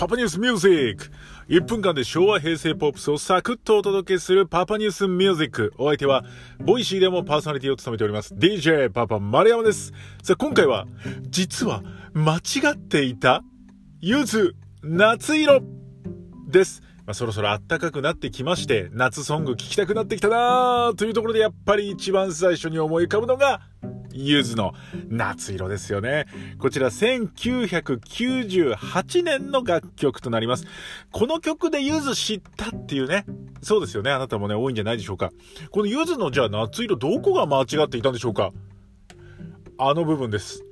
パパニュースミュージック。1分間で昭和平成ポップスをサクッとお届けするパパニュースミュージック。お相手は、 Voicy でもパーソナリティを務めております。DJ パパ丸山です。さあ、今回は、実は、間違っていた、ゆず、夏色、です。まあ、そろそろ暖かくなってきまして、夏ソング聴きたくなってきたなーというところでやっぱり一番最初に思い浮かぶのが、ゆずの夏色ですよね。こちら1998年の楽曲となります。この曲でゆず知ったっていうね。そうですよね。あなたもね、多いんじゃないでしょうか。このゆずのじゃあ夏色どこが間違っていたんでしょうかあの部分です。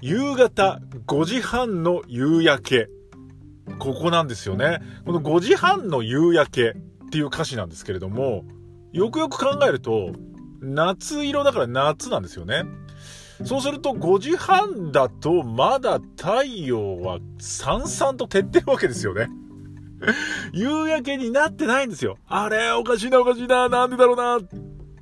夕方5時半の夕焼け。ここなんですよね。この5時半の夕焼けっていう歌詞なんですけれども、よくよく考えると、夏色だから夏なんですよね。そうすると5時半だとまだ太陽はさんさんと照ってるわけですよね。夕焼けになってないんですよ。あれおかしいなおかしいななんでだろうな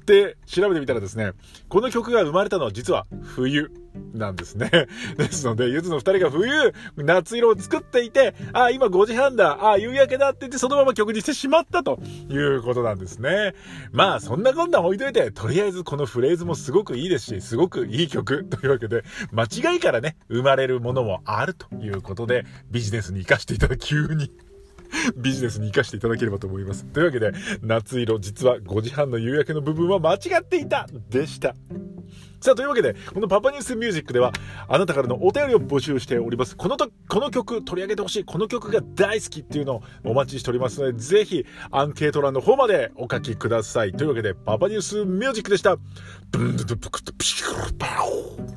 って調べてみたらですね、この曲が生まれたのは実は冬。なんですね。ですので、ゆずの二人が冬、夏色を作っていて、あ、今5時半だ、あ、夕焼けだって言ってそのまま曲にしてしまったということなんですね。まあ、そんなこんな置いといて、とりあえずこのフレーズもすごくいいですし、すごくいい曲 というわけで、間違いからね、生まれるものもあるということで、ビジネスに活かしていただき、急に ビジネスに活かしていただければと思います。というわけで、夏色、実は5時半の夕焼けの部分は間違っていたでした。さあ、というわけで、このパパニュースミュージックでは、あなたからのお便りを募集しております。このと、この曲取り上げてほしい、この曲が大好きっていうのをお待ちしておりますので、ぜひ、アンケート欄の方までお書きください。というわけで、パパニュースミュージックでした。ブンドゥドゥプクトピシューパオ